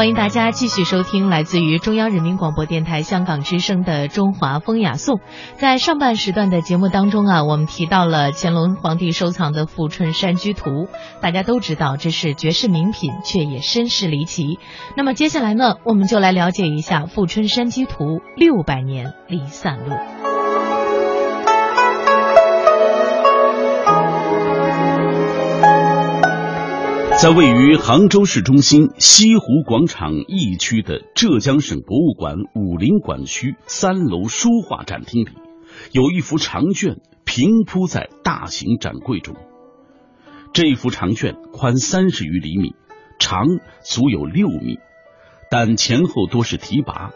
欢迎大家继续收听来自于中央人民广播电台香港之声的《中华风雅颂》。在上半时段的节目当中啊，我们提到了乾隆皇帝收藏的《富春山居图》，大家都知道这是绝世名品，却也身世离奇。那么接下来呢，我们就来了解一下《富春山居图》六百年离散录。在位于杭州市中心西湖广场一区的浙江省博物馆武林馆区三楼书画展厅里，有一幅长卷平铺在大型展柜中。这幅长卷宽三十余厘米，长足有六米，但前后多是题跋，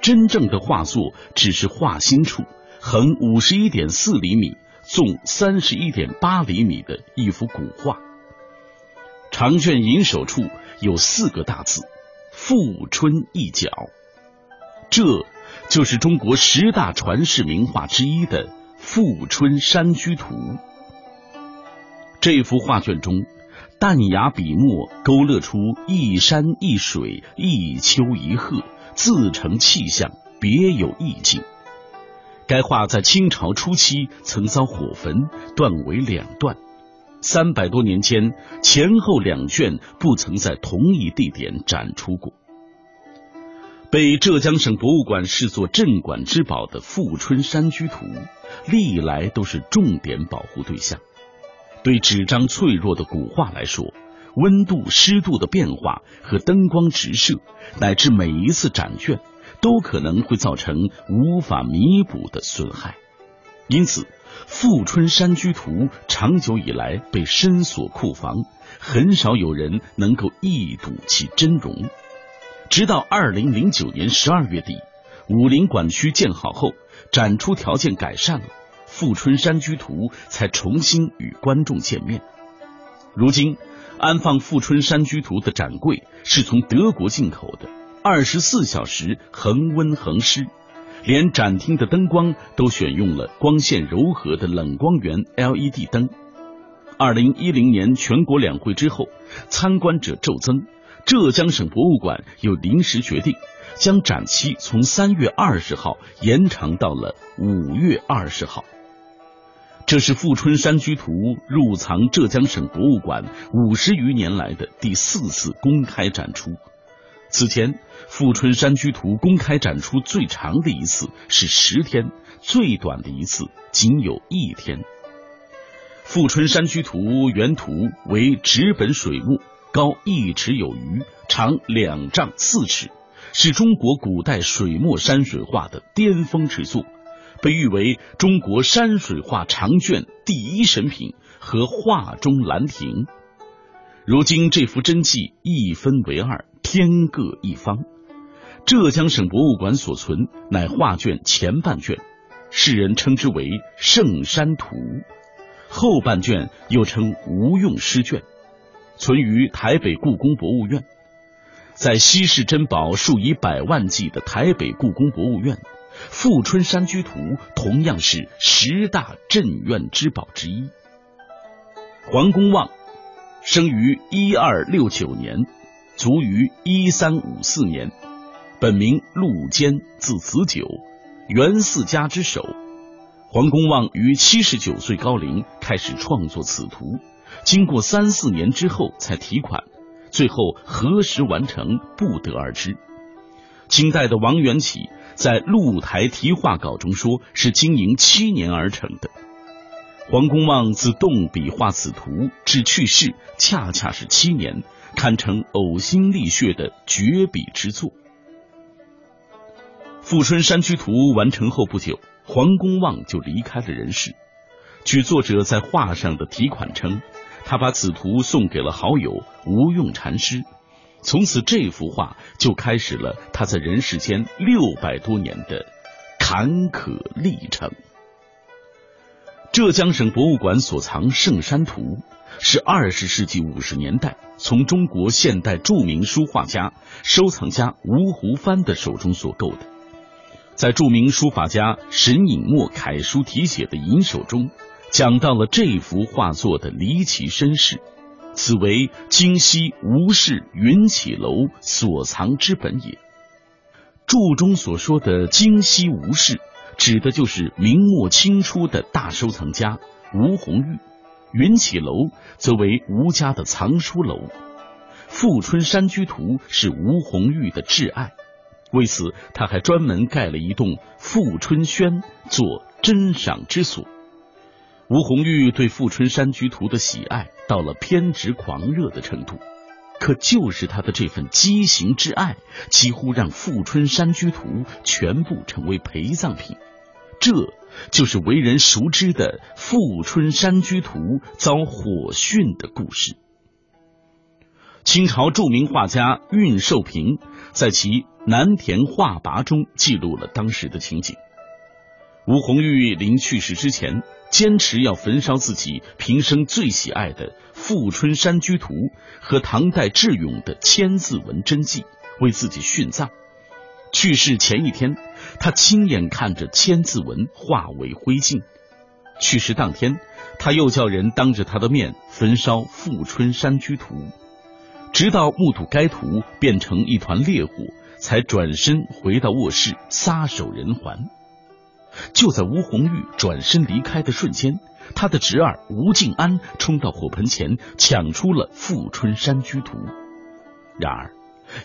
真正的画作只是画心处横五十一点四厘米、纵三十一点八厘米的一幅古画。长卷银首处有四个大字“富春一角”，这就是中国十大传世名画之一的《富春山居图》。这幅画卷中，淡雅笔墨勾勒出一山一水、一丘一壑，自成气象，别有意境。该画在清朝初期曾遭火焚，断为两段。三百多年间，前后两卷不曾在同一地点展出过。被浙江省博物馆视作镇馆之宝的《富春山居图》，历来都是重点保护对象。对纸张脆弱的古画来说，温度、湿度的变化和灯光直射，乃至每一次展卷，都可能会造成无法弥补的损害。因此。《富春山居图》长久以来被深锁库房，很少有人能够一睹其真容。直到二零零九年十二月底，武林馆区建好后，展出条件改善了，《富春山居图》才重新与观众见面。如今，安放《富春山居图》的展柜是从德国进口的，二十四小时恒温恒湿。连展厅的灯光都选用了光线柔和的冷光源 LED 灯。二零一零年全国两会之后，参观者骤增，浙江省博物馆又临时决定将展期从三月二十号延长到了五月二十号。这是《富春山居图》入藏浙江省博物馆五十余年来的第四次公开展出。此前，《富春山居图》公开展出最长的一次是十天，最短的一次仅有一天。《富春山居图》原图为纸本水墨，高一尺有余，长两丈四尺，是中国古代水墨山水画的巅峰之作，被誉为中国山水画长卷第一神品和画中兰亭。如今，这幅真迹一分为二。天各一方，浙江省博物馆所存乃画卷前半卷，世人称之为《圣山图》，后半卷又称无用诗卷，存于台北故宫博物院。在稀世珍宝数以百万计的台北故宫博物院，《富春山居图》同样是十大镇院之宝之一。黄公望生于一二六九年。卒于一三五四年，本名陆坚，字子久，元四家之首。黄公望于七十九岁高龄开始创作此图，经过三四年之后才提款，最后何时完成不得而知。清代的王元启在《露台题画稿》中说是经营七年而成的。黄公望自动笔画此图至去世，恰恰是七年。堪称呕心沥血的绝笔之作。《富春山居图》完成后不久，黄公望就离开了人世。据作者在画上的题款称，他把此图送给了好友吴用禅师，从此这幅画就开始了他在人世间六百多年的坎坷历程。浙江省博物馆所藏《圣山图》。是二十世纪五十年代从中国现代著名书画家、收藏家吴湖帆的手中所购的，在著名书法家沈尹默楷书题写的银手中，讲到了这幅画作的离奇身世，此为京西吴氏云起楼所藏之本也。注中所说的京西吴氏，指的就是明末清初的大收藏家吴红玉。云起楼则为吴家的藏书楼。富春山居图是吴红玉的挚爱，为此他还专门盖了一栋富春轩做珍赏之所。吴红玉对富春山居图的喜爱到了偏执狂热的程度，可就是他的这份畸形之爱，几乎让富春山居图全部成为陪葬品。这就是为人熟知的富春山居图遭火殉的故事。清朝著名画家运寿平在其《南田画跋》中记录了当时的情景。吴红玉临去世之前，坚持要焚烧自己平生最喜爱的《富春山居图》和唐代智勇的《千字文真迹》，为自己殉葬。去世前一天，他亲眼看着《千字文》化为灰烬；去世当天，他又叫人当着他的面焚烧《富春山居图》。直到目睹该图变成一团烈火，才转身回到卧室撒手人寰。就在吴红玉转身离开的瞬间，他的侄儿吴敬安冲到火盆前抢出了《富春山居图》。然而，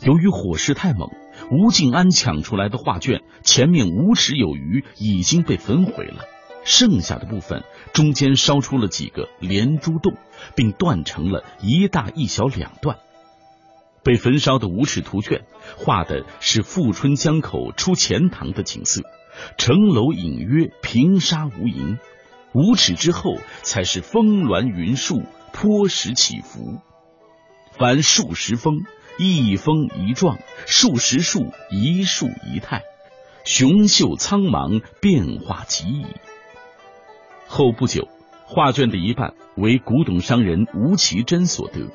由于火势太猛，吴敬安抢出来的画卷前面五尺有余，已经被焚毁了。剩下的部分中间烧出了几个连珠洞，并断成了一大一小两段。被焚烧的五尺图卷，画的是富春江口出钱塘的景色，城楼隐约，平沙无垠；五尺之后，才是峰峦云树，坡石起伏。凡数十峰，一峰一状；数十树，一树一态，雄秀苍茫，变化极异。后不久，画卷的一半为古董商人吴其珍所得。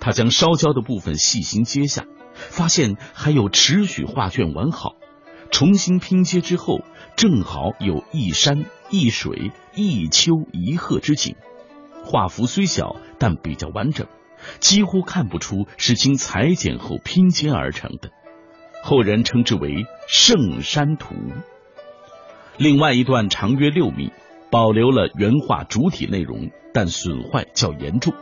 他将烧焦的部分细心揭下，发现还有持许画卷完好，重新拼接之后，正好有一山一水一丘一壑之景。画幅虽小，但比较完整，几乎看不出是经裁剪后拼接而成的。后人称之为《圣山图》。另外一段长约六米，保留了原画主体内容，但损坏较严重。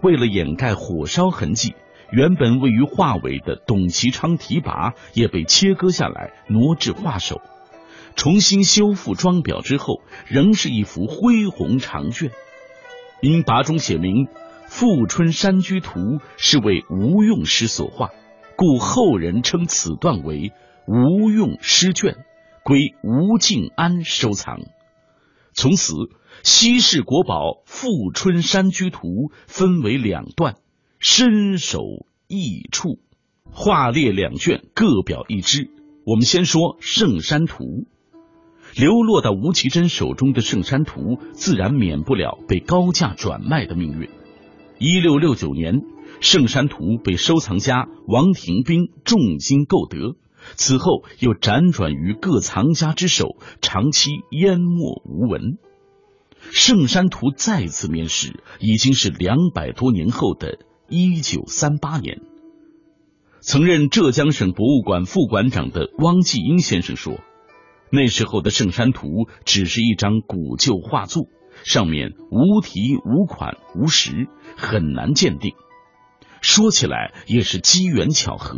为了掩盖火烧痕迹，原本位于画尾的董其昌题跋也被切割下来，挪至画首，重新修复装裱之后，仍是一幅恢宏长卷。因跋中写明《富春山居图》是为吴用诗所画，故后人称此段为吴用诗卷，归吴敬安收藏。从此。西式国宝《富春山居图》分为两段，身首异处，画列两卷，各表一支。我们先说《圣山图》，流落到吴其珍手中的《圣山图》，自然免不了被高价转卖的命运。一六六九年，《圣山图》被收藏家王廷宾重金购得，此后又辗转于各藏家之手，长期淹没无闻。圣山图再次面世，已经是两百多年后的一九三八年。曾任浙江省博物馆副馆长的汪继英先生说：“那时候的圣山图只是一张古旧画作，上面无题、无款、无实，很难鉴定。说起来也是机缘巧合，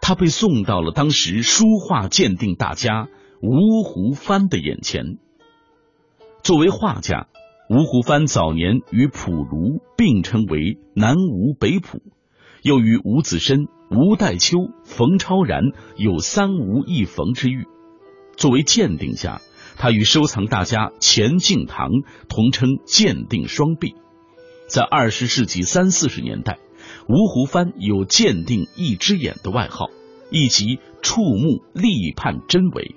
他被送到了当时书画鉴定大家吴湖帆的眼前。”作为画家，吴湖帆早年与蒲卢并称为南吴北蒲，又与吴子申、吴代秋、冯超然有三吴一冯之誉。作为鉴定家，他与收藏大家钱敬堂同称“鉴定双璧”。在二十世纪三四十年代，吴湖帆有“鉴定一只眼”的外号，以及触目立判真伪。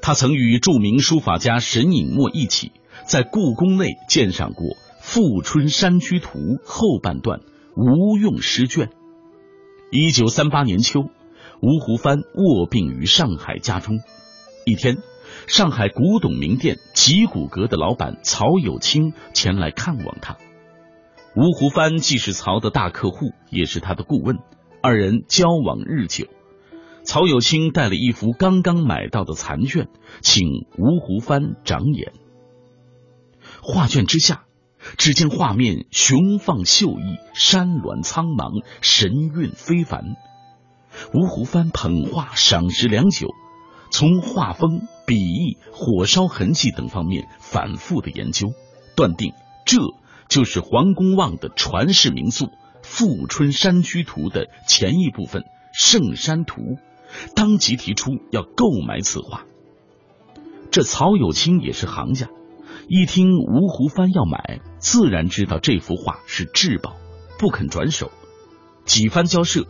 他曾与著名书法家沈尹默一起在故宫内鉴赏过《富春山居图》后半段吴用诗卷。一九三八年秋，吴湖帆卧病于上海家中。一天，上海古董名店吉古阁的老板曹有清前来看望他。吴湖帆既是曹的大客户，也是他的顾问，二人交往日久。曹有清带了一幅刚刚买到的残卷，请吴湖帆长眼。画卷之下，只见画面雄放秀逸，山峦苍茫，神韵非凡。吴湖帆捧画赏识良久，从画风、笔意、火烧痕迹等方面反复的研究，断定这就是黄公望的传世名作《富春山居图》的前一部分《圣山图》，当即提出要购买此画。这曹有清也是行家，一听吴湖帆要买，自然知道这幅画是至宝，不肯转手。几番交涉。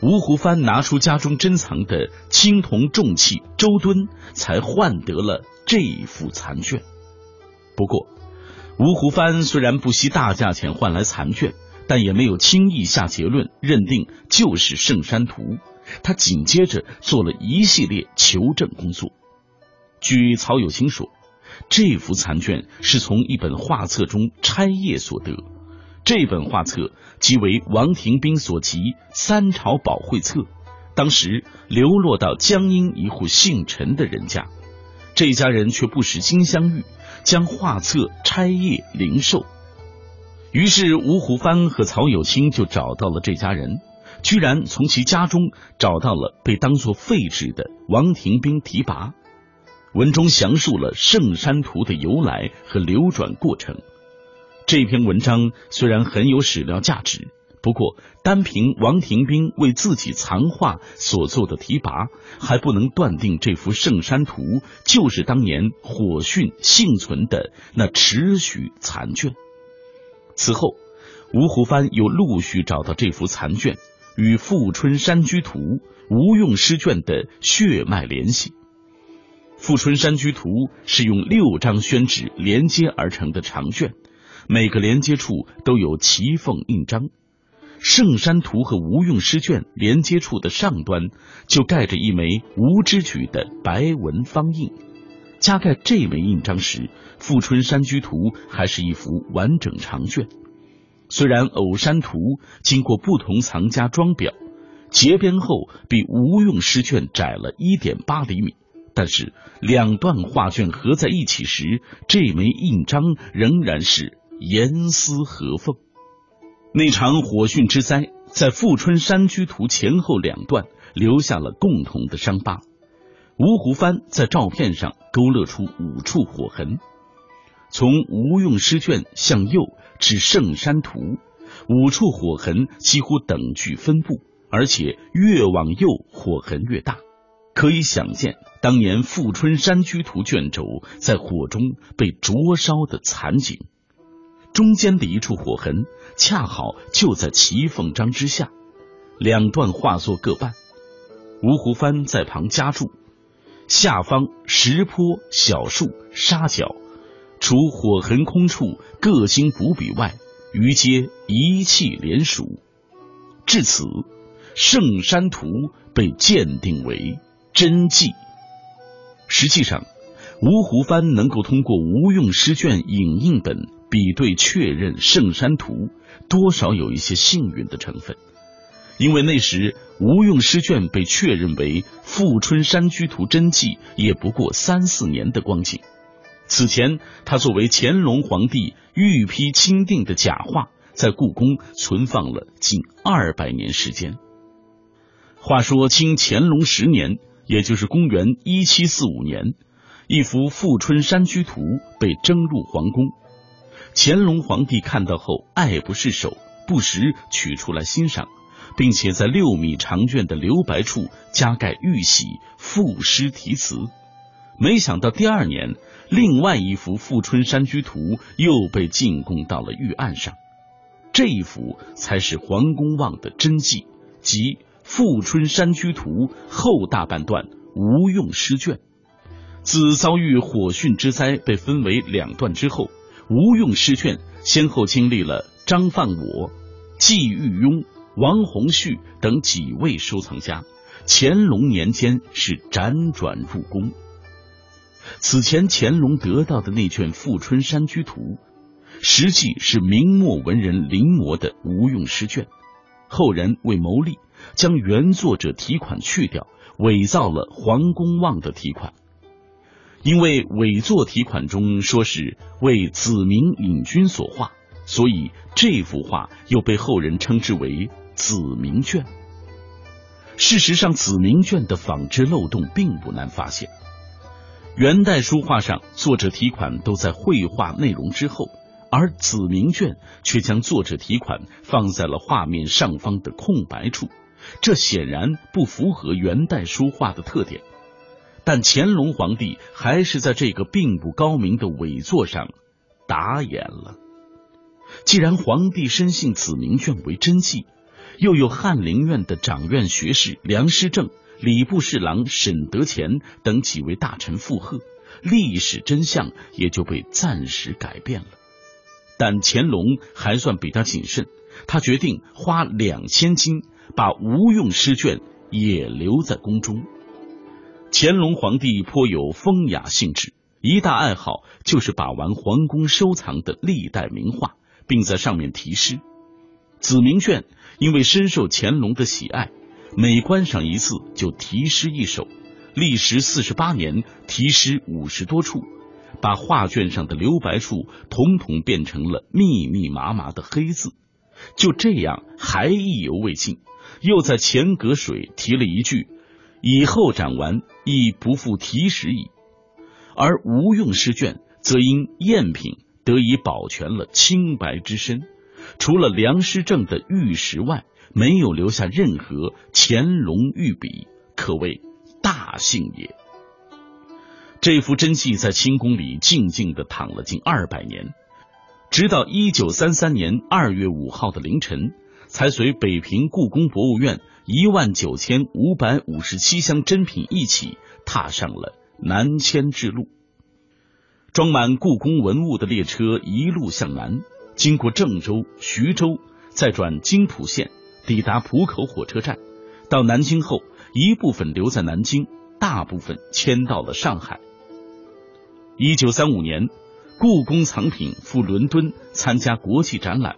吴湖帆拿出家中珍藏的青铜重器周敦，才换得了这一幅残卷。不过，吴湖帆虽然不惜大价钱换来残卷，但也没有轻易下结论，认定就是《圣山图》。他紧接着做了一系列求证工作。据曹有清说，这幅残卷是从一本画册中拆页所得。这本画册即为王廷斌所集《三朝宝绘册》，当时流落到江阴一户姓陈的人家，这家人却不识金镶玉，将画册拆页零售。于是吴湖帆和曹有清就找到了这家人，居然从其家中找到了被当作废纸的王廷斌题跋，文中详述了《圣山图》的由来和流转过程。这篇文章虽然很有史料价值，不过单凭王廷斌为自己藏画所做的提拔，还不能断定这幅《圣山图》就是当年火讯幸存的那持许残卷。此后，吴湖帆又陆续找到这幅残卷与《富春山居图》吴用诗卷的血脉联系。《富春山居图》是用六张宣纸连接而成的长卷。每个连接处都有奇缝印章，《圣山图》和吴用诗卷连接处的上端就盖着一枚吴之举的白纹方印。加盖这枚印章时，《富春山居图》还是一幅完整长卷。虽然《偶山图》经过不同藏家装裱，结边后比吴用诗卷窄了一点八厘米。但是两段画卷合在一起时，这枚印章仍然是。严丝合缝。那场火汛之灾，在富春山居图前后两段留下了共同的伤疤。吴湖帆在照片上勾勒出五处火痕，从吴用诗卷向右至圣山图，五处火痕几乎等距分布，而且越往右火痕越大，可以想见当年富春山居图卷轴在火中被灼烧的惨景。中间的一处火痕，恰好就在齐凤章之下，两段画作各半。吴湖帆在旁加注：下方石坡、小树、沙角，除火痕空处各经补笔外，余皆一气连属。至此，圣山图被鉴定为真迹。实际上，吴湖帆能够通过吴用诗卷影印本。比对确认《圣山图》，多少有一些幸运的成分，因为那时吴用诗卷被确认为《富春山居图》真迹，也不过三四年的光景。此前，他作为乾隆皇帝御批钦定的假画，在故宫存放了近二百年时间。话说，清乾隆十年，也就是公元一七四五年，一幅《富春山居图》被征入皇宫。乾隆皇帝看到后爱不释手，不时取出来欣赏，并且在六米长卷的留白处加盖玉玺、赋诗题词。没想到第二年，另外一幅《富春山居图》又被进贡到了御案上，这一幅才是黄公望的真迹，即《富春山居图》后大半段无用诗卷。自遭遇火汛之灾，被分为两段之后。吴用诗卷先后经历了张范我、季玉庸、王洪绪等几位收藏家，乾隆年间是辗转入宫。此前乾隆得到的那卷《富春山居图》，实际是明末文人临摹的吴用诗卷。后人为谋利，将原作者题款去掉，伪造了黄公望的题款。因为伪作题款中说是为子明引君所画，所以这幅画又被后人称之为子明卷。事实上，子明卷的仿制漏洞并不难发现。元代书画上，作者题款都在绘画内容之后，而子明卷却将作者题款放在了画面上方的空白处，这显然不符合元代书画的特点。但乾隆皇帝还是在这个并不高明的伪作上打眼了。既然皇帝深信子明卷为真迹，又有翰林院的掌院学士梁师正。礼部侍郎沈德潜等几位大臣附和，历史真相也就被暂时改变了。但乾隆还算比较谨慎，他决定花两千金把无用诗卷也留在宫中。乾隆皇帝颇有风雅兴致，一大爱好就是把玩皇宫收藏的历代名画，并在上面题诗。子明卷因为深受乾隆的喜爱。每观赏一次就题诗一首，历时四十八年，题诗五十多处，把画卷上的留白处统统变成了密密麻麻的黑字。就这样还意犹未尽，又在前隔水题了一句：“以后展完，亦不复题时矣。”而无用诗卷则因赝品得以保全了清白之身，除了梁师正的玉石外。没有留下任何乾隆御笔，可谓大幸也。这幅真迹在清宫里静静的躺了近二百年，直到一九三三年二月五号的凌晨，才随北平故宫博物院一万九千五百五十七箱珍品一起踏上了南迁之路。装满故宫文物的列车一路向南，经过郑州、徐州，再转京浦线。抵达浦口火车站，到南京后，一部分留在南京，大部分迁到了上海。一九三五年，故宫藏品赴伦敦参加国际展览，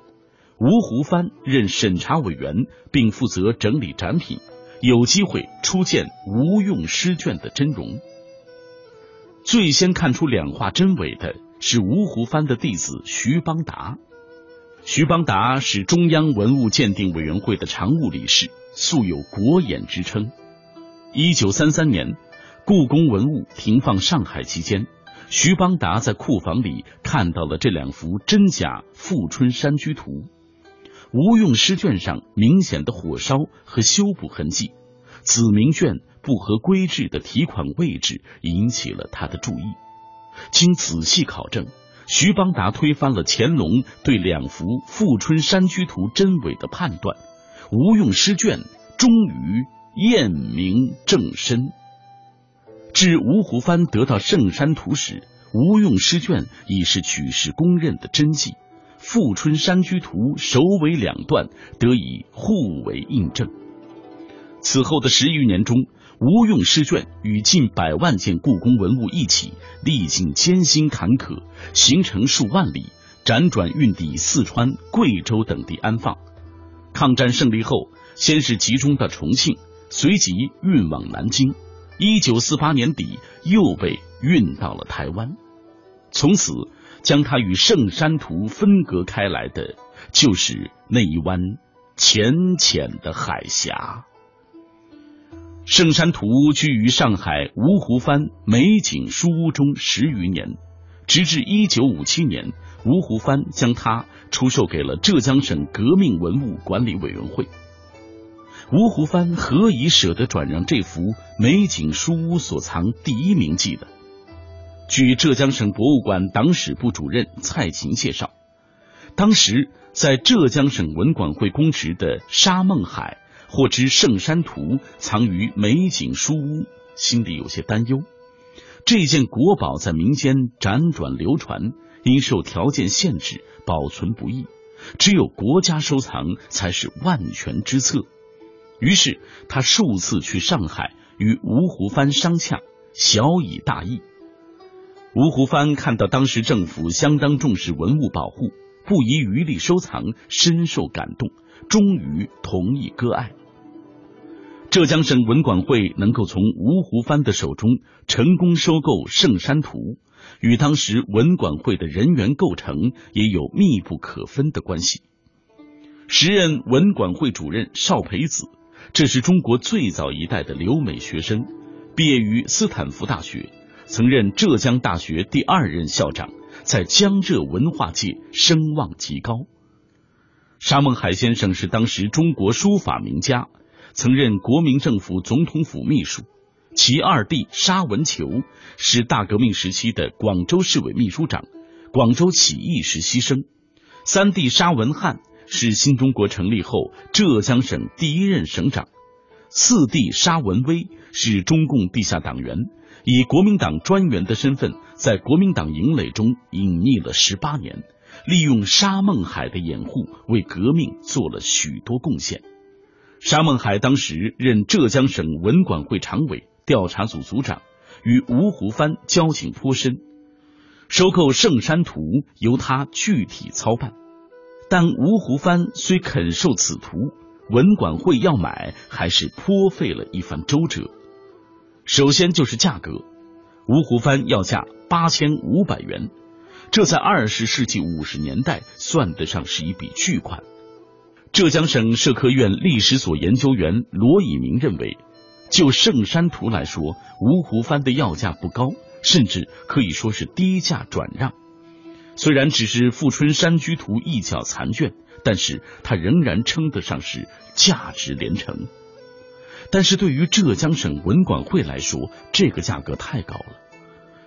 吴湖帆任审查委员，并负责整理展品，有机会初见无用诗卷的真容。最先看出两画真伪的是吴湖帆的弟子徐邦达。徐邦达是中央文物鉴定委员会的常务理事，素有“国眼”之称。一九三三年，故宫文物停放上海期间，徐邦达在库房里看到了这两幅真假《富春山居图》。吴用诗卷上明显的火烧和修补痕迹，子明卷不合规制的题款位置引起了他的注意。经仔细考证。徐邦达推翻了乾隆对两幅《富春山居图》真伪的判断，吴用诗卷终于验明正身。至吴湖帆得到《圣山图》时，吴用诗卷已是举世公认的真迹，《富春山居图》首尾两段得以互为印证。此后的十余年中，吴用诗卷与近百万件故宫文物一起，历尽艰辛坎坷，行程数万里，辗转运抵四川、贵州等地安放。抗战胜利后，先是集中到重庆，随即运往南京。一九四八年底，又被运到了台湾。从此，将它与《圣山图》分隔开来的，就是那一湾浅浅的海峡。《圣山图》居于上海芜湖帆美景书屋中十余年，直至一九五七年，芜湖帆将它出售给了浙江省革命文物管理委员会。芜湖帆何以舍得转让这幅美景书屋所藏第一名迹的？据浙江省博物馆党史部主任蔡琴介绍，当时在浙江省文管会公职的沙孟海。获知《圣山图》藏于美景书屋，心里有些担忧。这件国宝在民间辗转流传，因受条件限制，保存不易，只有国家收藏才是万全之策。于是他数次去上海与吴湖帆商洽，小以大义。吴湖帆看到当时政府相当重视文物保护，不遗余力收藏，深受感动，终于同意割爱。浙江省文管会能够从吴湖帆的手中成功收购《圣山图》，与当时文管会的人员构成也有密不可分的关系。时任文管会主任邵培子，这是中国最早一代的留美学生，毕业于斯坦福大学，曾任浙江大学第二任校长，在江浙文化界声望极高。沙孟海先生是当时中国书法名家。曾任国民政府总统府秘书，其二弟沙文球是大革命时期的广州市委秘书长，广州起义时牺牲；三弟沙文汉是新中国成立后浙江省第一任省长；四弟沙文威是中共地下党员，以国民党专员的身份在国民党营垒中隐匿了十八年，利用沙孟海的掩护，为革命做了许多贡献。沙孟海当时任浙江省文管会常委、调查组组长，与吴湖帆交情颇深。收购《圣山图》由他具体操办，但吴湖帆虽肯受此图，文管会要买还是颇费了一番周折。首先就是价格，吴湖帆要价八千五百元，这在二十世纪五十年代算得上是一笔巨款。浙江省社科院历史所研究员罗以明认为，就《圣山图》来说，吴湖帆的要价不高，甚至可以说是低价转让。虽然只是《富春山居图》一角残卷，但是它仍然称得上是价值连城。但是对于浙江省文管会来说，这个价格太高了。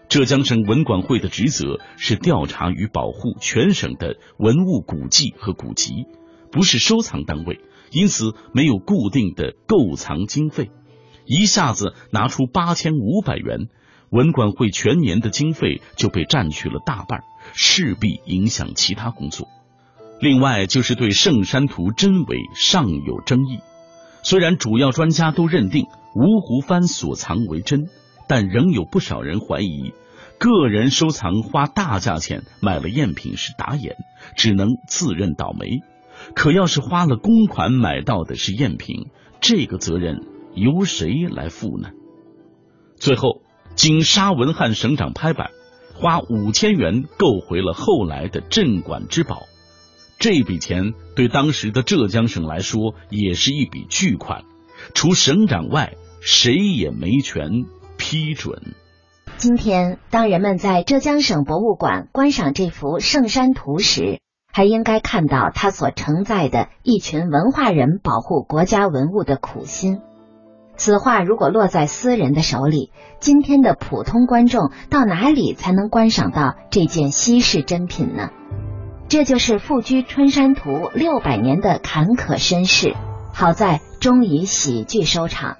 浙江省文管会的职责是调查与保护全省的文物古迹和古籍。不是收藏单位，因此没有固定的购藏经费。一下子拿出八千五百元，文管会全年的经费就被占去了大半，势必影响其他工作。另外，就是对《圣山图》真伪尚有争议。虽然主要专家都认定吴湖帆所藏为真，但仍有不少人怀疑，个人收藏花大价钱买了赝品是打眼，只能自认倒霉。可要是花了公款买到的是赝品，这个责任由谁来负呢？最后，经沙文汉省长拍板，花五千元购回了后来的镇馆之宝。这笔钱对当时的浙江省来说也是一笔巨款，除省长外，谁也没权批准。今天，当人们在浙江省博物馆观赏这幅《圣山图》时，还应该看到他所承载的一群文化人保护国家文物的苦心。此画如果落在私人的手里，今天的普通观众到哪里才能观赏到这件稀世珍品呢？这就是富居春山图六百年的坎坷身世，好在终以喜剧收场。